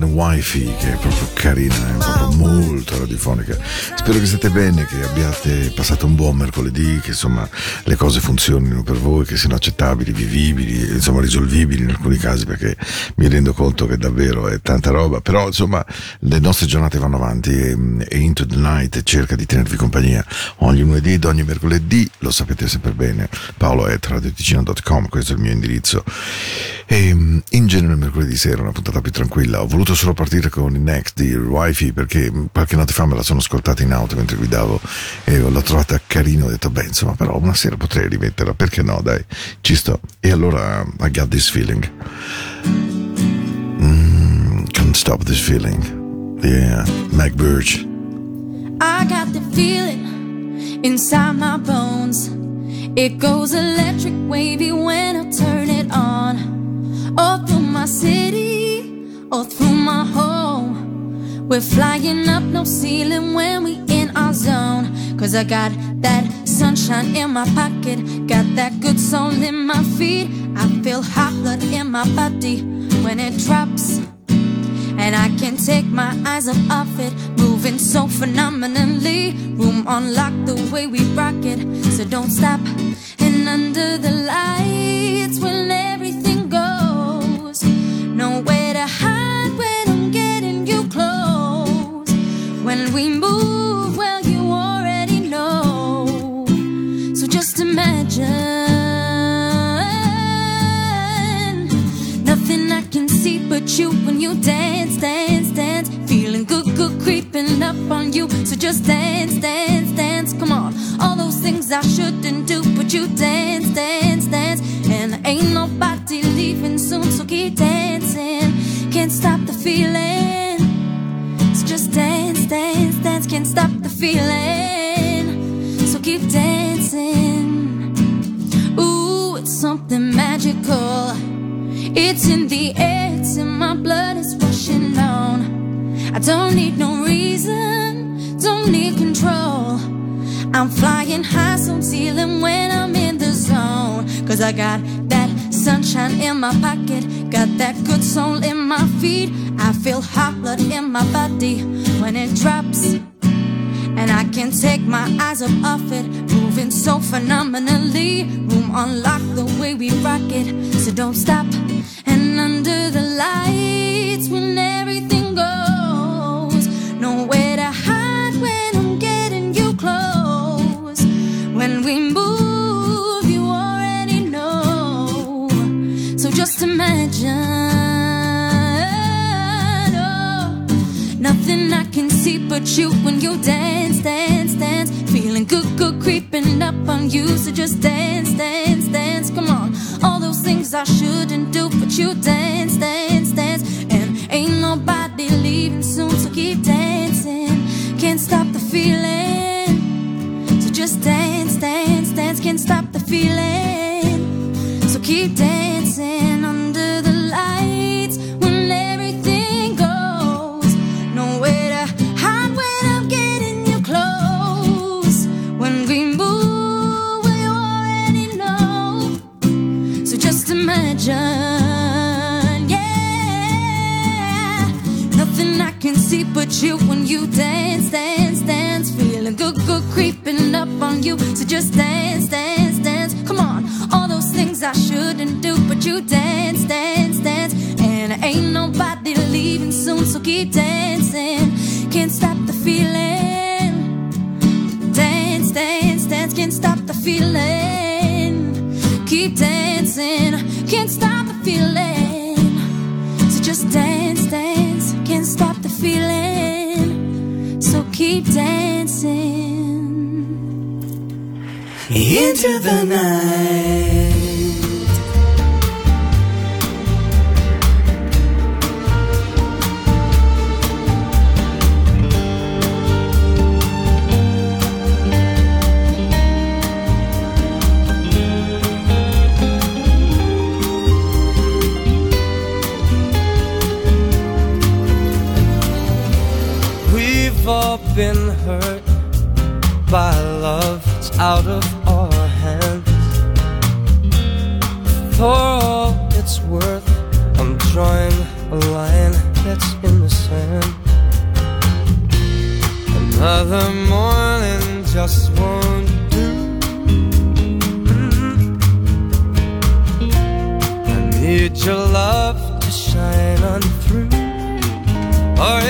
Canzone Wi-Fi che è proprio carina, è proprio molto radiofonica. Spero che siate bene, che abbiate passato un buon mercoledì, che insomma le cose funzionino per voi, che siano accettabili, vivibili, insomma risolvibili in alcuni casi perché mi rendo conto che davvero è tanta roba, però insomma le nostre giornate vanno avanti e, e Into the Night cerca di tenervi compagnia ogni lunedì ed ogni mercoledì, lo sapete sempre bene, paolo at radioticino.com, questo è il mio indirizzo. E in genere mercoledì sera una puntata più tranquilla. Ho voluto solo partire con il Next di Wi-Fi perché qualche notte fa me la sono ascoltata in auto mentre guidavo e l'ho trovata carina. Ho detto, beh, insomma, però una sera potrei rimetterla. Perché no? Dai, ci sto. E allora, I got this feeling. Mm, can't stop this feeling. Yeah, Mac Burge. I got the feeling inside my bones. It goes electric wavy when I turn it on. All through my city, all through my home. We're flying up no ceiling when we in our zone. Cause I got that sunshine in my pocket, got that good soul in my feet. I feel hot blood in my body when it drops. And I can't take my eyes off it, moving so phenomenally. Room on lock the way we rock it, so don't stop. And under the lights, we'll We move, well, you already know. So just imagine nothing I can see but you when you dance, dance, dance. Feeling good, good, creeping up on you. So just dance, dance, dance. Come on, all those things I shouldn't do, but you dance, dance, dance. And ain't nobody leaving soon, so keep dancing. Can't stop the feeling. Dance. Can't stop the feeling. So keep dancing. Ooh, it's something magical. It's in the air, it's in my blood, it's rushing on. I don't need no reason, don't need control. I'm flying high, so I'm ceiling when I'm in the zone. Cause I got that sunshine in my pocket, got that good soul in my feet. I feel hot blood in my body when it drops. And I can't take my eyes up off it, moving so phenomenally. Room unlock the way we rock it, so don't stop. And under the lights, when everything imagine. Oh, nothing I can see but you when you dance, dance, dance. Feeling good, good, creeping up on you. So just dance, dance, dance. Come on. All those things I shouldn't do, but you dance, dance, dance. And ain't nobody leaving soon, so keep dancing. Can't stop the feeling. So just dance, dance, dance. Can't stop the feeling. So keep dancing imagine, yeah. Nothing I can see but you when you dance, dance, dance. Feeling good, good, creeping up on you. So just dance, dance, dance. Come on, all those things I shouldn't do, but you dance, dance, dance. And ain't nobody leaving soon, so keep dancing. Can't stop the feeling. Dance, dance, dance. Can't stop the feeling. Keep dancing. Can't stop the feeling. So just dance, dance. Can't stop the feeling. So keep dancing. Into the night. by love, it's out of our hands. For all it's worth, I'm drawing a line that's in the sand. Another morning just won't do. I need your love to shine on through. Or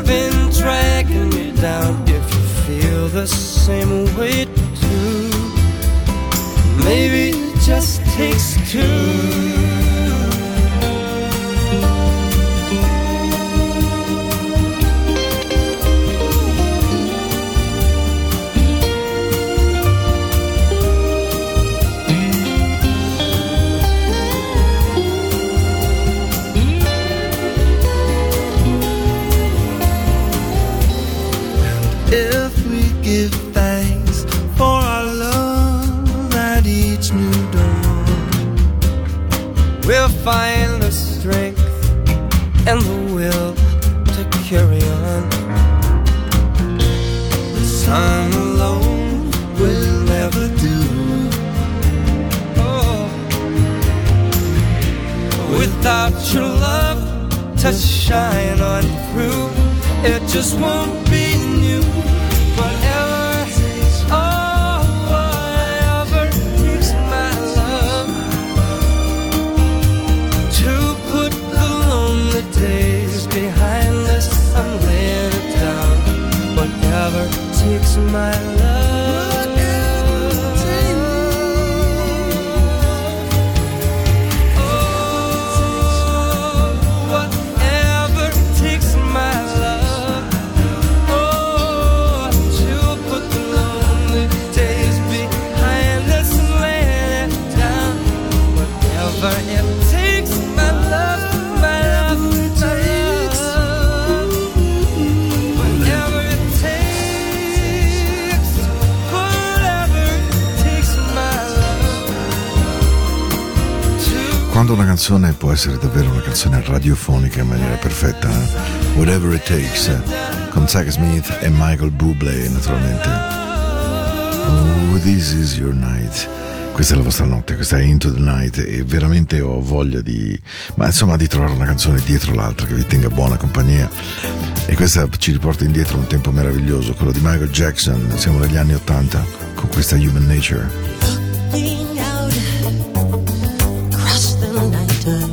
I've been tracking you down. If you feel the same way too, maybe it just takes two. shine on through. It just won't quando una canzone può essere davvero una canzone radiofonica in maniera perfetta, eh? Whatever It Takes, eh? con Zach Smith e Michael Bublé naturalmente. Oh, this is your night. Questa è la vostra notte, questa è Into the Night e veramente ho voglia di, ma insomma, di trovare una canzone dietro l'altra che vi tenga buona compagnia. E questa ci riporta indietro un tempo meraviglioso, quello di Michael Jackson, siamo negli anni Ottanta, con questa Human Nature. time.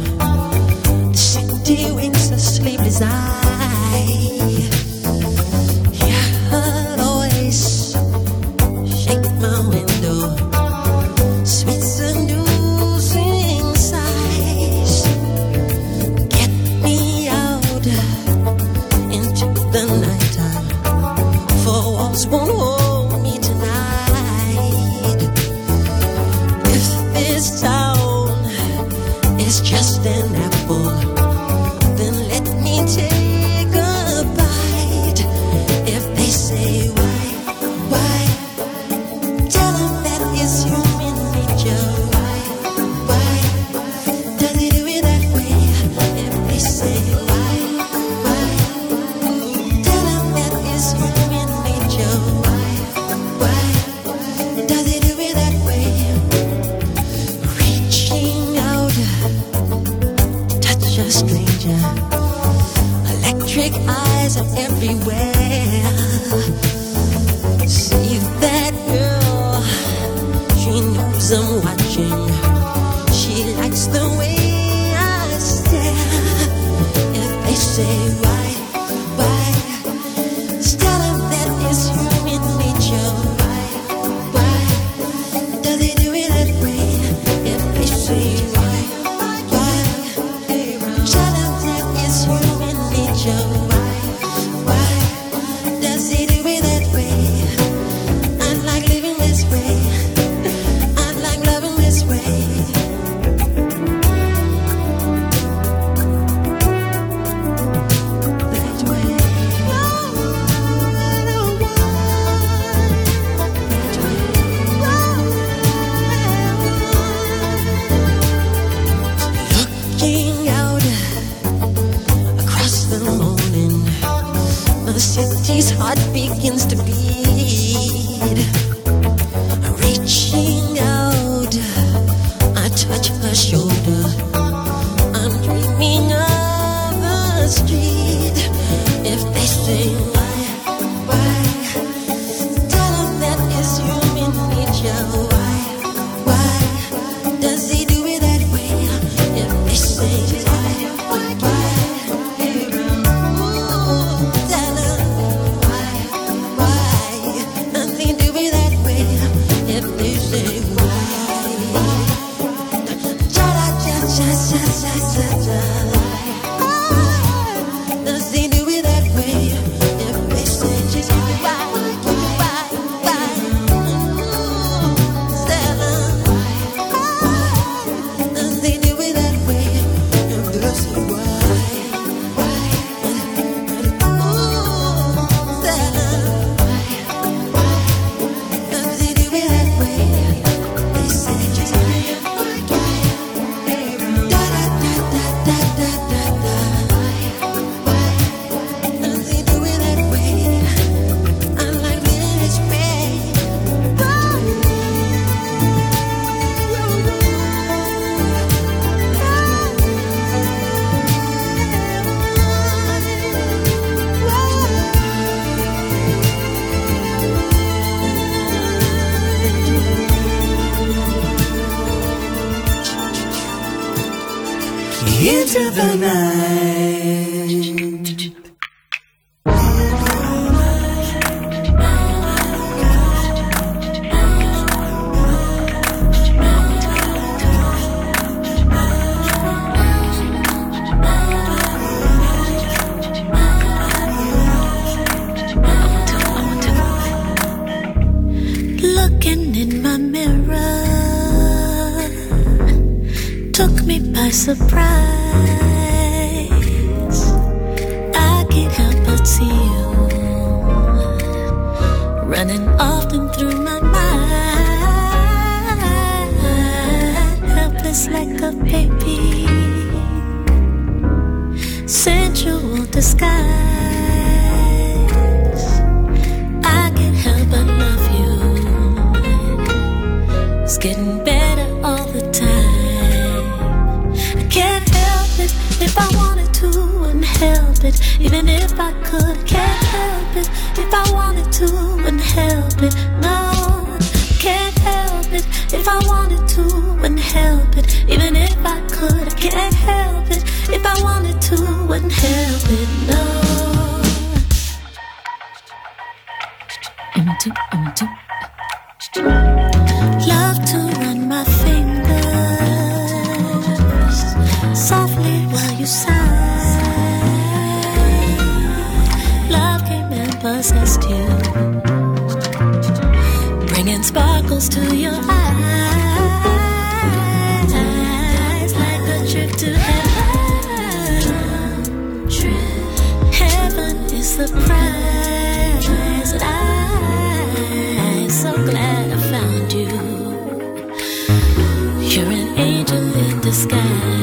say why. Even if I could, I can't help it. If I wanted to, wouldn't help it, no. I'm too, I'm too. sky.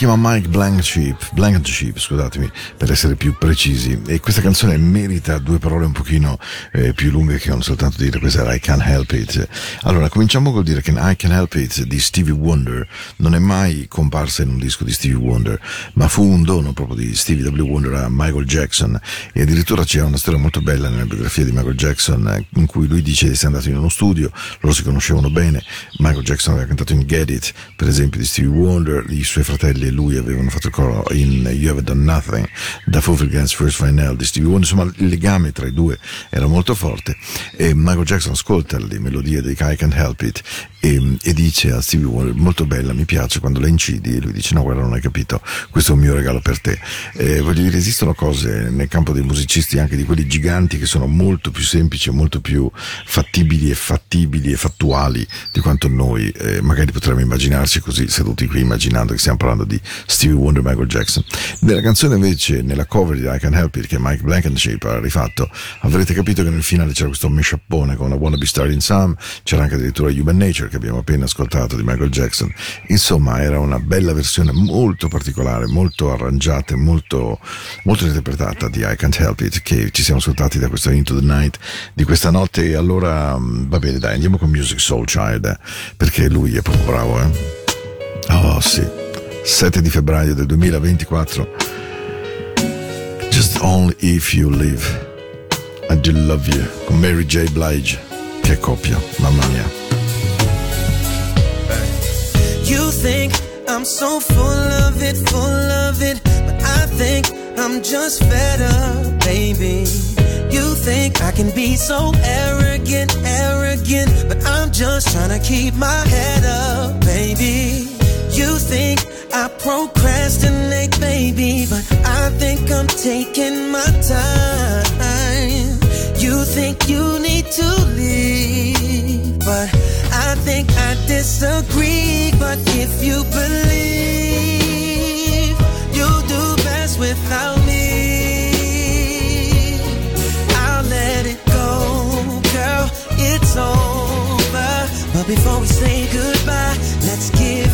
Chiama Mike Blankenship, Blankenship, scusatemi, per essere più precisi. E questa canzone merita due parole un pochino eh, più lunghe che non soltanto dire questa era I Can't Help It. Allora, cominciamo col dire che I Can't Help It di Stevie Wonder non è mai comparsa in un disco di Stevie Wonder, ma fu un dono proprio di Stevie W. Wonder a Michael Jackson e addirittura c'è una storia molto bella nella biografia di Michael Jackson eh, in cui lui dice di essere andato in uno studio, loro si conoscevano bene, Michael Jackson aveva cantato in Get It, per esempio di Stevie Wonder, i suoi fratelli lui avevano fatto il coro in You Have Done Nothing da Fulfil Against First Final di Stevie Wonder, insomma il legame tra i due era molto forte e Michael Jackson ascolta le melodie dei I Can't Help It e, e dice a Stevie Wonder molto bella, mi piace quando la incidi e lui dice no guarda non hai capito, questo è un mio regalo per te. Eh, voglio dire esistono cose nel campo dei musicisti anche di quelli giganti che sono molto più semplici molto più fattibili e fattibili e fattuali di quanto noi eh, magari potremmo immaginarci così seduti qui immaginando che stiamo parlando di Stevie Wonder e Michael Jackson. Nella canzone invece, nella cover di I Can Help It che Mike Blankenship ha rifatto, avrete capito che nel finale c'era questo mesciappone con la Wanna Be Starting Some, c'era anche addirittura Human Nature che abbiamo appena ascoltato di Michael Jackson. Insomma, era una bella versione molto particolare, molto arrangiata molto, molto interpretata di I Can't Help It che ci siamo ascoltati da questo Into the Night di questa notte e allora mh, va bene dai andiamo con Music Soul Child perché lui è proprio bravo eh. Oh sì, 7 di febbraio del 2024 Just Only If You Live I Do Love You con Mary J. Blige che coppia, mamma mia You think I'm so full of it, full of it, but I think I'm just fed up, baby. You think I can be so arrogant, arrogant, but I'm just trying to keep my head up, baby. You think I procrastinate, baby, but I think I'm taking my time. You think you need to leave, but I think I disagree, but if you believe, you'll do best without me. I'll let it go, girl, it's over. But before we say goodbye, let's give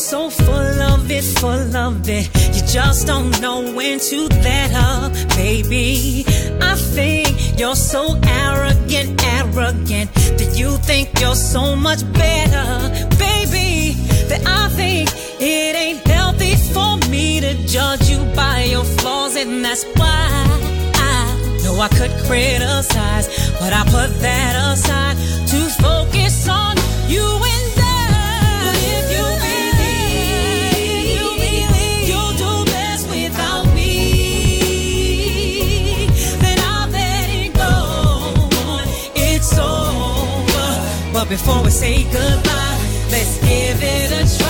so full of it, full of it. You just don't know when to let up, baby. I think you're so arrogant, arrogant. That you think you're so much better, baby. That I think it ain't healthy for me to judge you by your flaws, and that's why. I could criticize, but I put that aside to focus on you. before we say goodbye. Let's give it a try.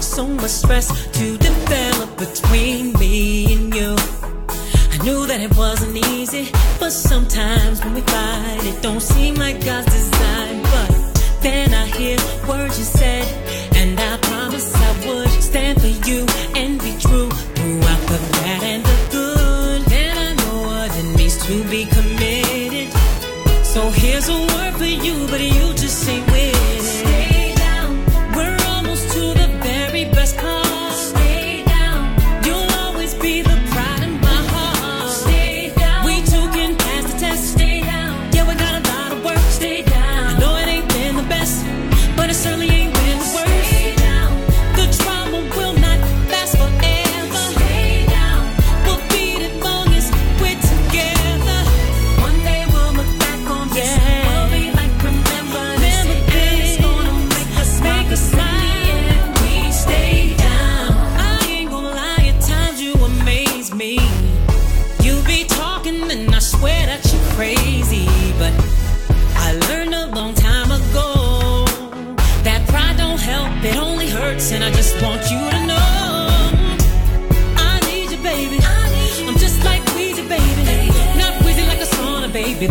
so much stress to develop between me and you. I knew that it wasn't easy, but sometimes when we fight, it don't seem like God's design. But then I hear words you said, and I promise I would stand for you and be true throughout the bad and the good. And I know what it means to be committed. So here's a word for you, but you.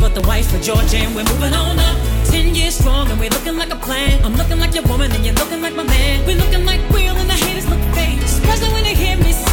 The wife of George, and we're moving on up. Ten years strong, and we're looking like a plan. I'm looking like your woman, and you're looking like my man. We're looking like real, and the haters look fake. Surprised when they hear me say,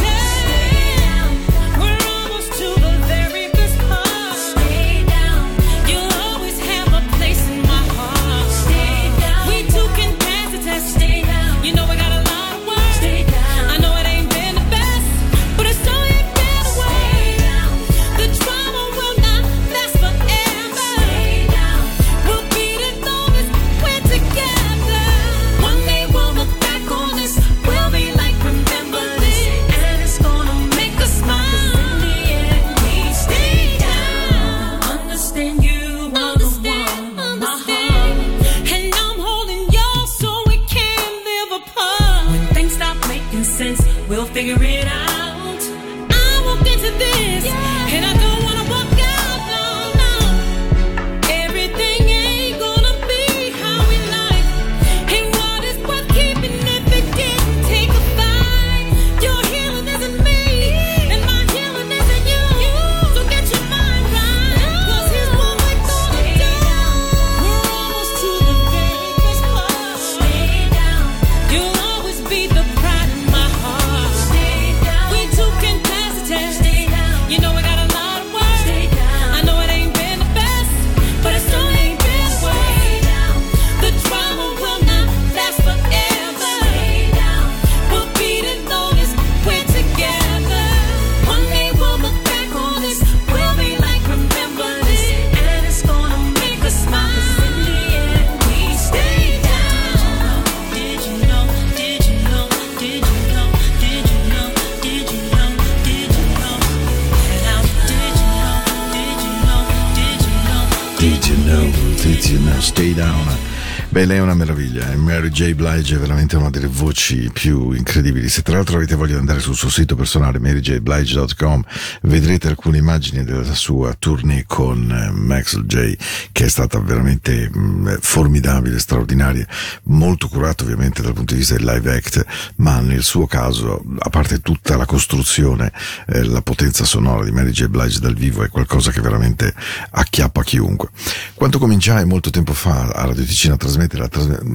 lei è una meraviglia. Mary J. Blige è veramente una delle voci più incredibili. Se tra l'altro avete voglia di andare sul suo sito personale, maryjblige.com, vedrete alcune immagini della sua tournée con eh, Maxwell J, che è stata veramente mh, formidabile, straordinaria, molto curata ovviamente dal punto di vista del live act, ma nel suo caso, a parte tutta la costruzione, eh, la potenza sonora di Mary J. Blige dal vivo è qualcosa che veramente acchiappa chiunque. Quando cominciai molto tempo fa a Radio Ticino a trasmettere,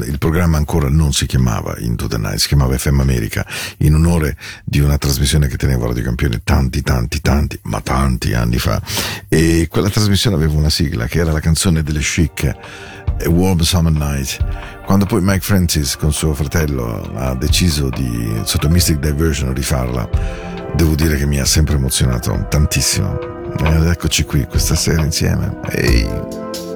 il programma ancora non si chiamava Into the Night, si chiamava FM America, in onore di una trasmissione che tenevo a Radio Campione tanti, tanti, tanti, ma tanti anni fa. E quella trasmissione aveva una sigla che era la canzone delle Chic, A Warm Summer Night. Quando poi Mike Francis con suo fratello ha deciso di, sotto Mystic Diversion, rifarla, devo dire che mi ha sempre emozionato tantissimo. Ed eccoci qui questa sera insieme. Ehi!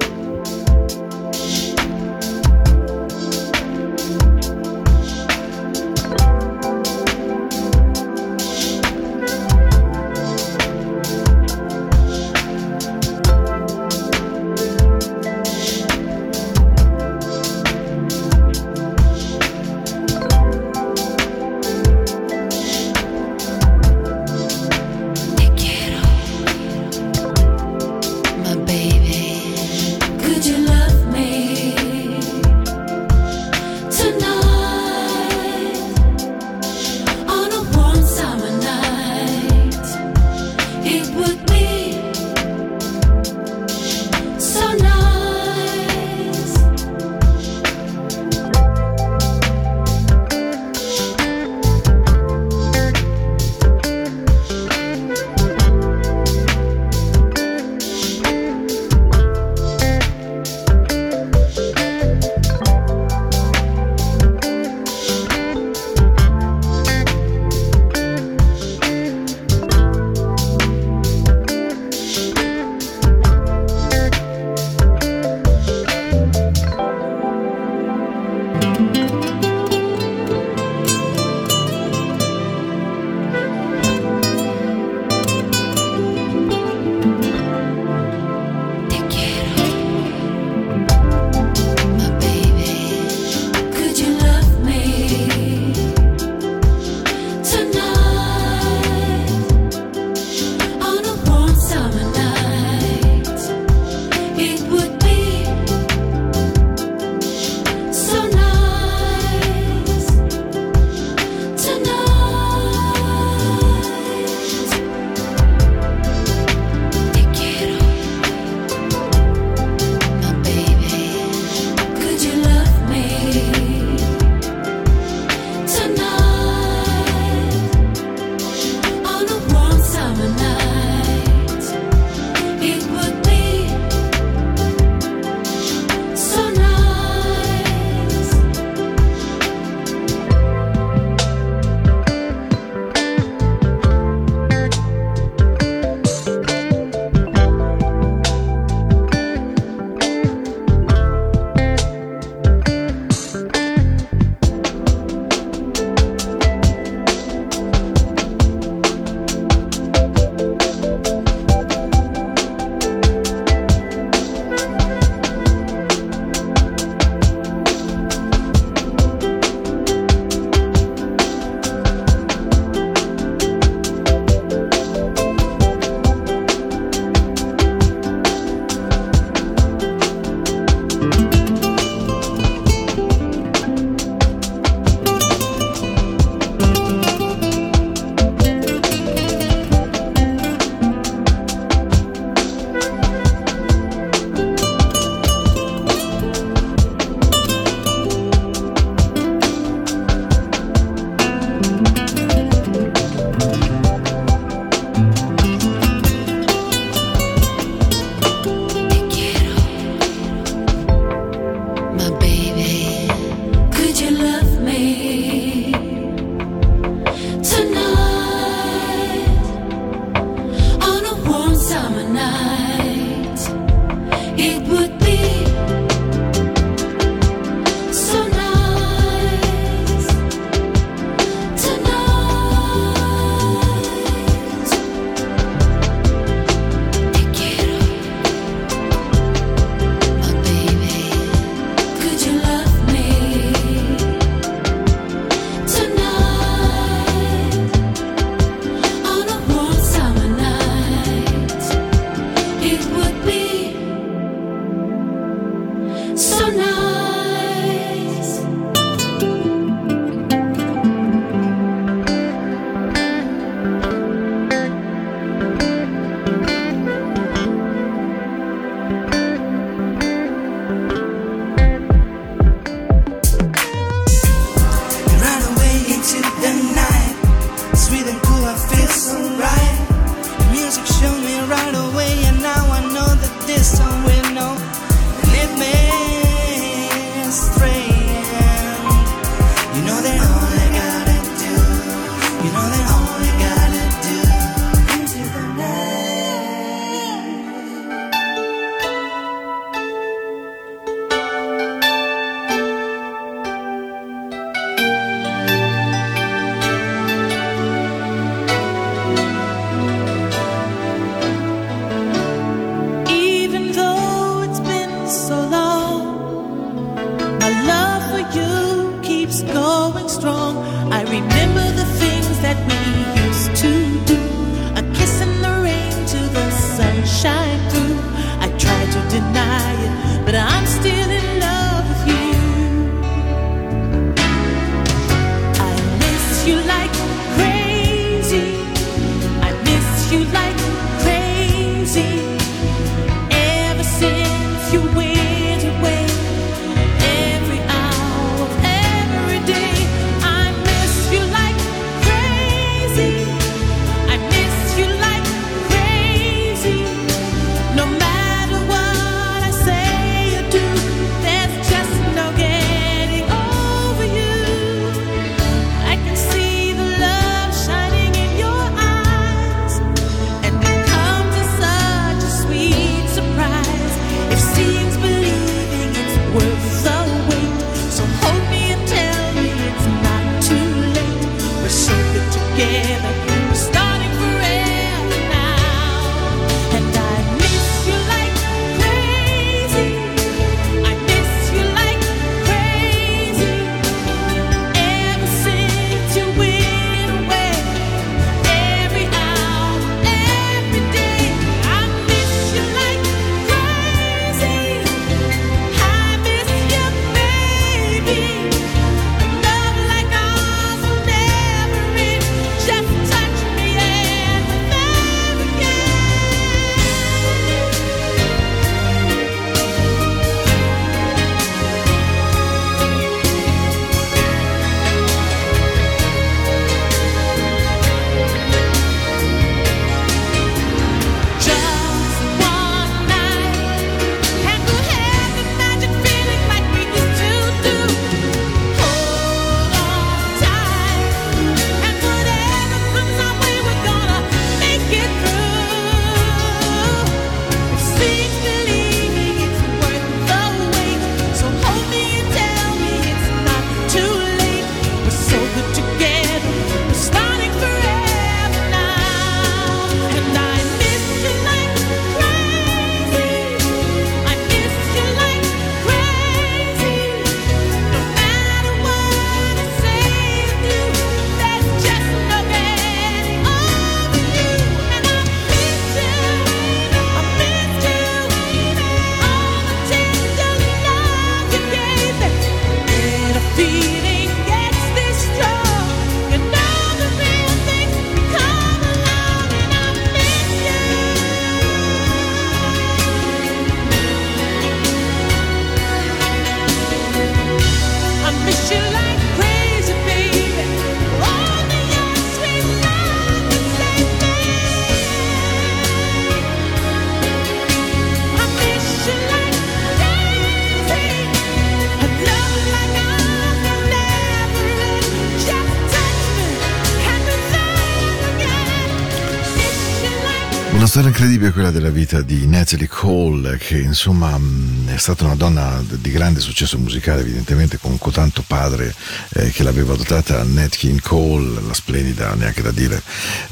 Incredibile quella della vita di Natalie Cole, che insomma mh, è stata una donna di grande successo musicale, evidentemente con cotanto padre eh, che l'aveva dotata, Nat King Cole, la splendida, neanche da dire,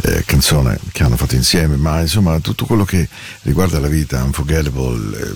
eh, canzone che hanno fatto insieme, ma insomma tutto quello che riguarda la vita, Unforgettable, eh,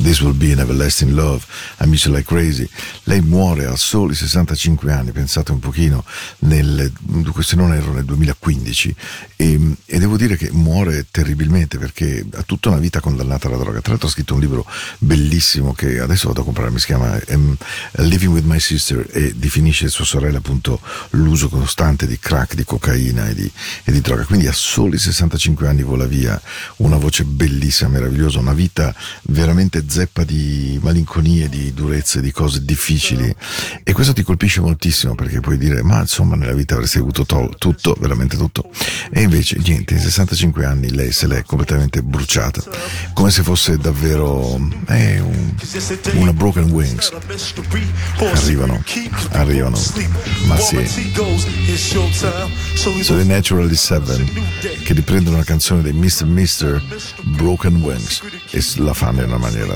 This Will Be an Everlasting Love, I Miss You Like Crazy, lei muore a soli 65 anni, pensate un pochino, nel, se non erro nel 2015, e, e devo dire che muore terribilmente perché ha tutta una vita condannata alla droga. Tra l'altro ha scritto un libro bellissimo che adesso vado a comprare, mi si chiama um, Living with My Sister e definisce sua sorella appunto l'uso costante di crack, di cocaina e di, e di droga. Quindi a soli 65 anni vola via una voce bellissima, meravigliosa, una vita veramente zeppa di malinconie, di durezze, di cose difficili e questo ti colpisce moltissimo perché puoi dire ma insomma nella vita avresti avuto to- tutto, veramente tutto e invece niente, in 65 anni lei se l'è completamente bruciata come se fosse davvero eh, un, una broken wings arrivano, arrivano ma sì sono i Naturally Seven che riprendono una canzone dei Mr. Mr. Broken Wings e la fanno in una maniera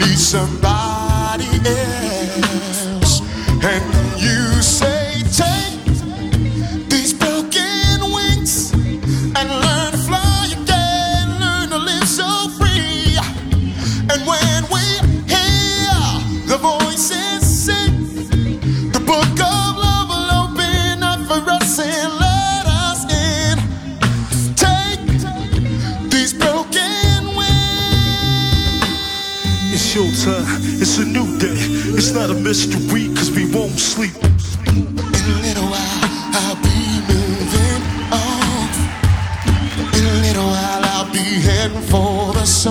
need somebody else. It's your time. It's a new day. It's not a mystery cause we won't sleep. In a little while, I'll be moving on. In a little while, I'll be heading for the sun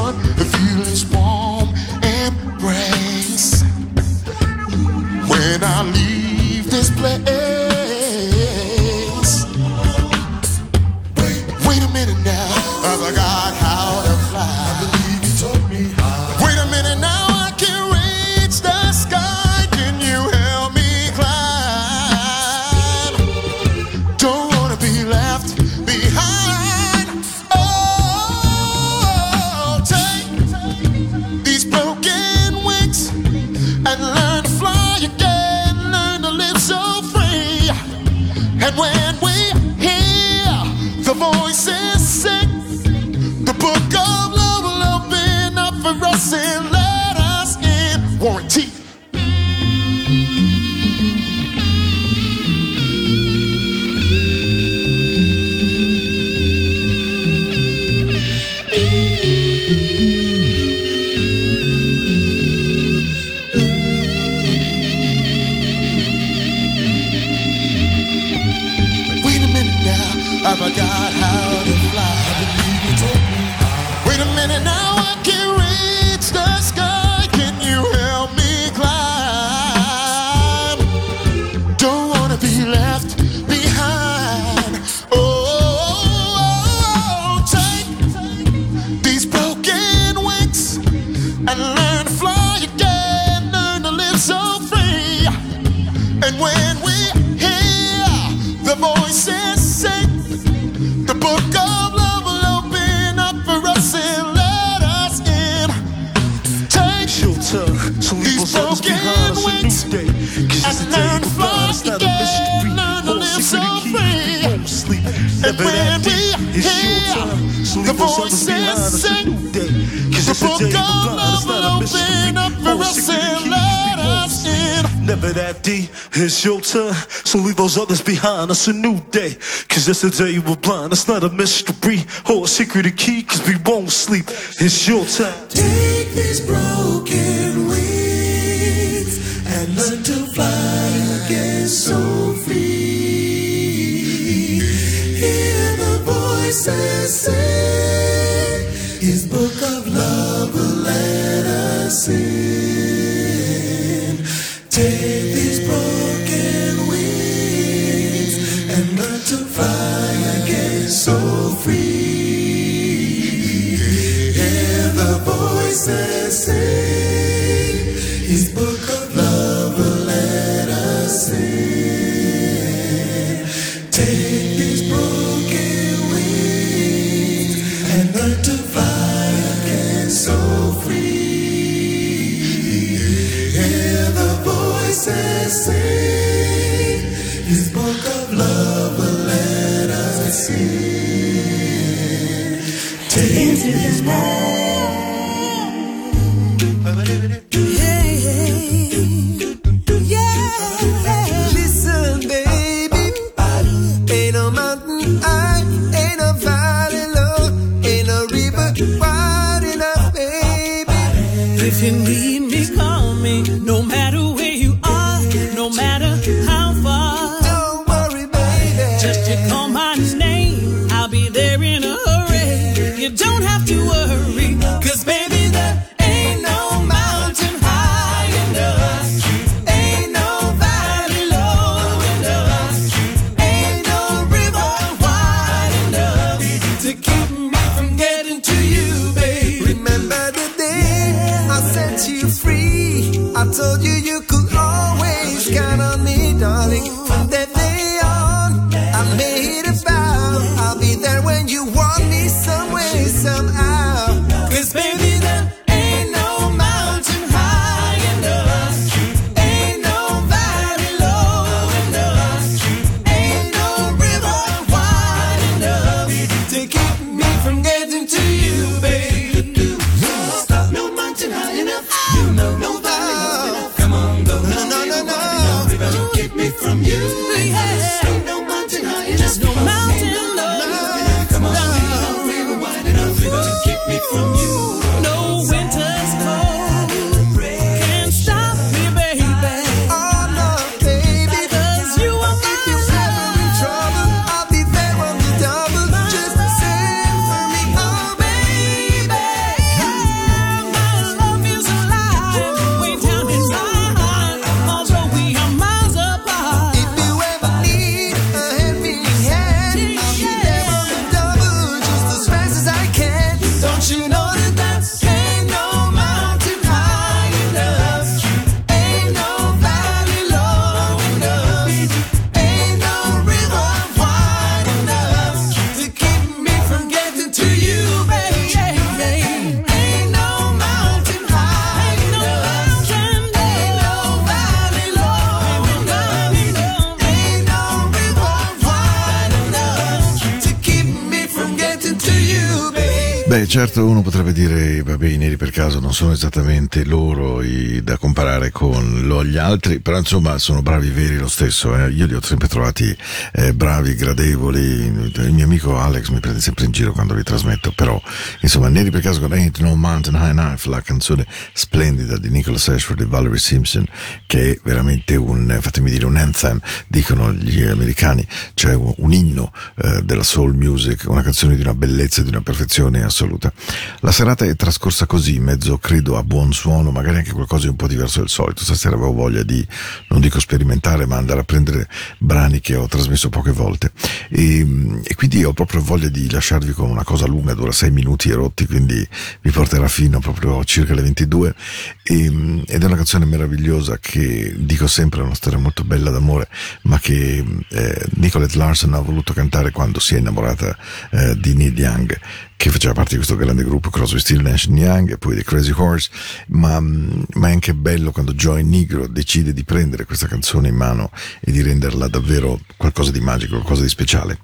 will a mystery open up for or a us secret to and keep. Let us in. Remember that deep, it's your turn. So leave those others behind. It's a new day. Cause yesterday you were blind. It's not a mystery or a secret or key. Cause we won't sleep. It's your time. Take these broken you need certo uno potrebbe dire, vabbè, i neri per caso non sono esattamente loro i- da comparare con lo- gli altri, però insomma sono bravi veri lo stesso, eh. io li ho sempre trovati eh, bravi, gradevoli, il mio amico Alex mi prende sempre in giro quando li trasmetto, però insomma neri per caso con Ain't No Mountain High Enough, la canzone splendida di Nicholas Ashford e Valerie Simpson, che è veramente un, fatemi dire, un anthem, dicono gli americani, cioè un, un inno eh, della soul music, una canzone di una bellezza di una perfezione assoluta. La serata è trascorsa così, mezzo credo a buon suono, magari anche qualcosa di un po' diverso del solito. Stasera avevo voglia di, non dico sperimentare, ma andare a prendere brani che ho trasmesso poche volte. E, e quindi ho proprio voglia di lasciarvi con una cosa lunga, dura sei minuti e rotti, quindi vi porterà fino proprio circa le 22. E, ed è una canzone meravigliosa che dico sempre è una storia molto bella d'amore, ma che eh, Nicolette Larson ha voluto cantare quando si è innamorata eh, di Neil Young che faceva parte di questo grande gruppo Crosby, Still Nash Young e poi dei Crazy Horse ma, ma è anche bello quando Joy Negro decide di prendere questa canzone in mano e di renderla davvero qualcosa di magico, qualcosa di speciale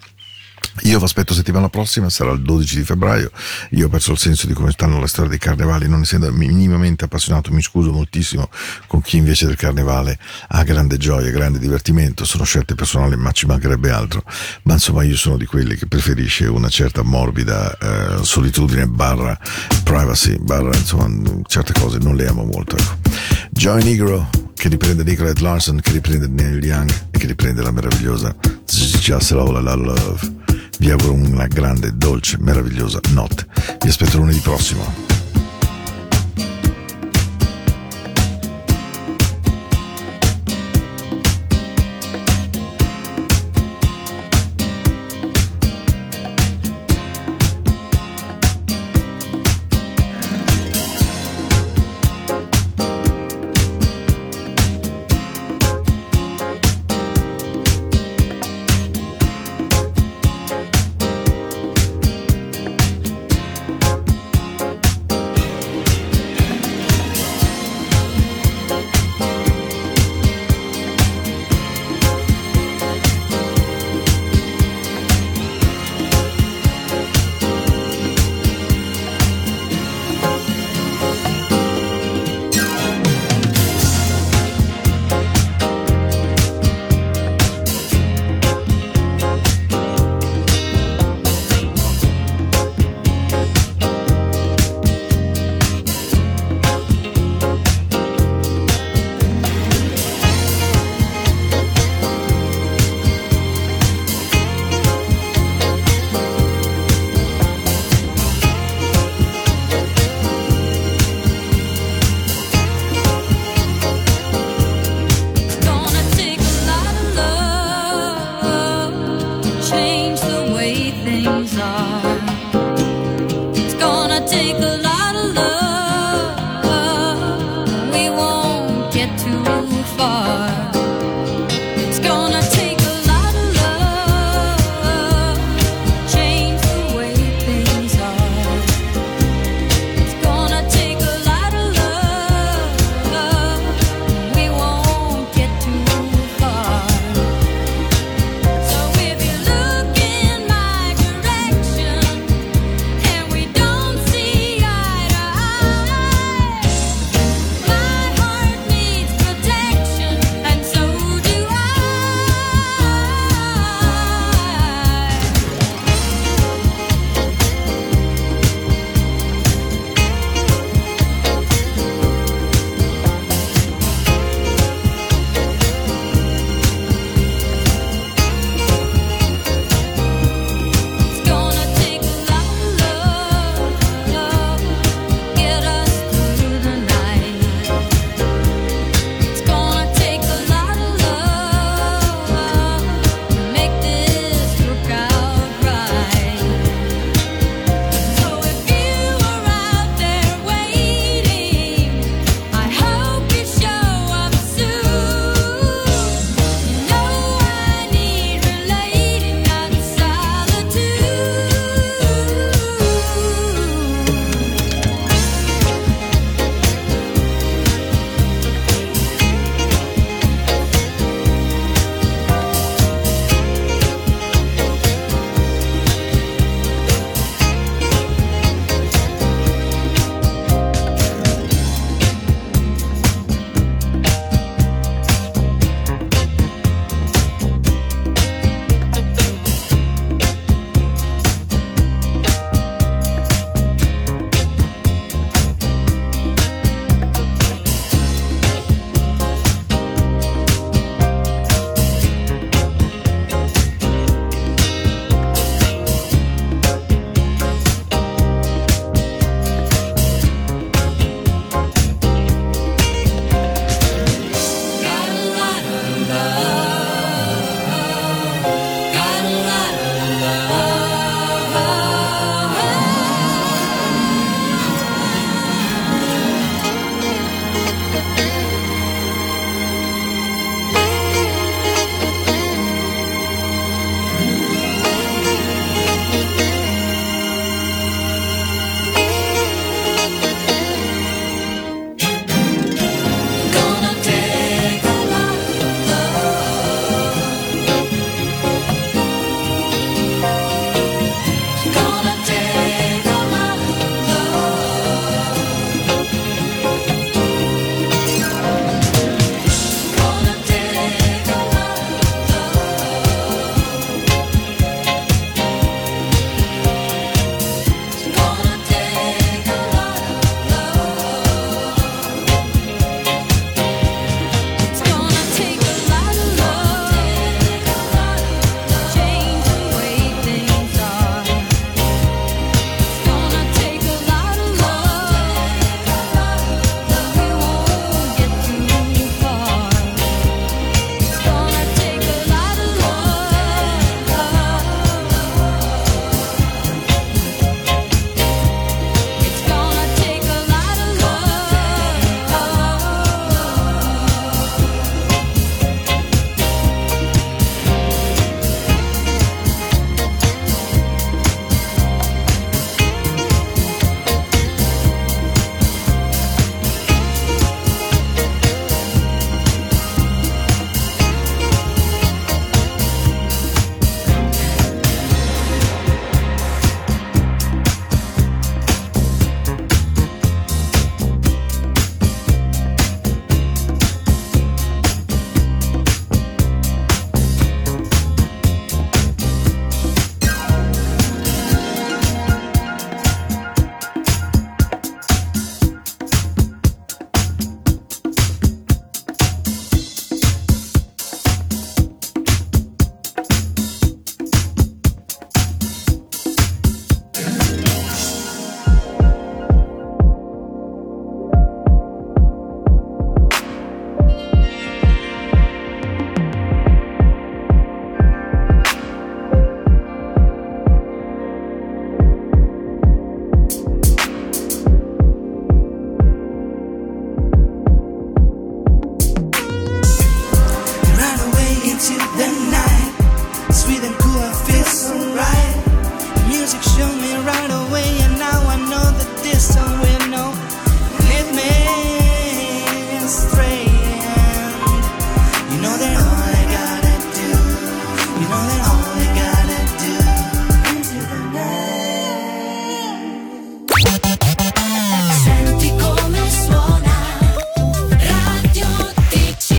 Io vi aspetto settimana prossima, sarà il 12 di febbraio. Io ho perso il senso di come stanno le storie dei carnevali, non essendo minimamente appassionato, mi scuso moltissimo con chi invece del carnevale ha grande gioia, grande divertimento. Sono scelte personali, ma ci mancherebbe altro. Ma insomma, io sono di quelli che preferisce una certa morbida eh, solitudine barra privacy, barra insomma, certe cose non le amo molto. Ecco. Joy Negro che riprende Nicolette Larson, che riprende Neil Young e che riprende la meravigliosa Just All La Love. Vi auguro una grande, dolce, meravigliosa notte. Vi aspetto lunedì prossimo. far.